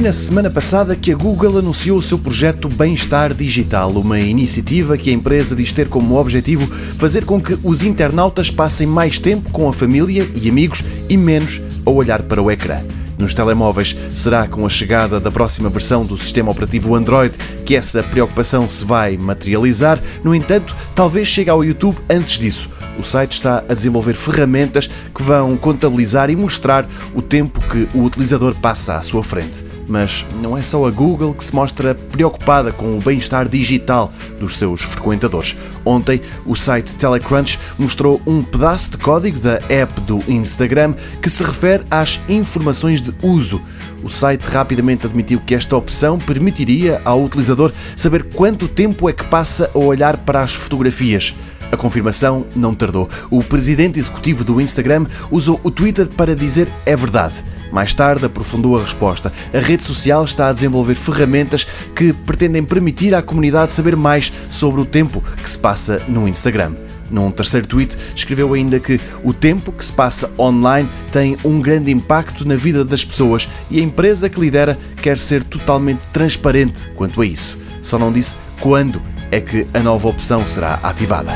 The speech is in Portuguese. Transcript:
Foi na semana passada que a Google anunciou o seu projeto Bem-Estar Digital, uma iniciativa que a empresa diz ter como objetivo fazer com que os internautas passem mais tempo com a família e amigos e menos a olhar para o ecrã. Nos telemóveis, será com a chegada da próxima versão do sistema operativo Android que essa preocupação se vai materializar. No entanto, talvez chegue ao YouTube antes disso o site está a desenvolver ferramentas que vão contabilizar e mostrar o tempo que o utilizador passa à sua frente. Mas não é só a Google que se mostra preocupada com o bem-estar digital dos seus frequentadores. Ontem, o site Telecrunch mostrou um pedaço de código da app do Instagram que se refere às informações de uso. O site rapidamente admitiu que esta opção permitiria ao utilizador saber quanto tempo é que passa a olhar para as fotografias. A confirmação não tardou. O presidente executivo do Instagram usou o Twitter para dizer é verdade. Mais tarde aprofundou a resposta. A rede social está a desenvolver ferramentas que pretendem permitir à comunidade saber mais sobre o tempo que se passa no Instagram. Num terceiro tweet, escreveu ainda que o tempo que se passa online tem um grande impacto na vida das pessoas e a empresa que lidera quer ser totalmente transparente quanto a isso. Só não disse quando é que a nova opção será ativada.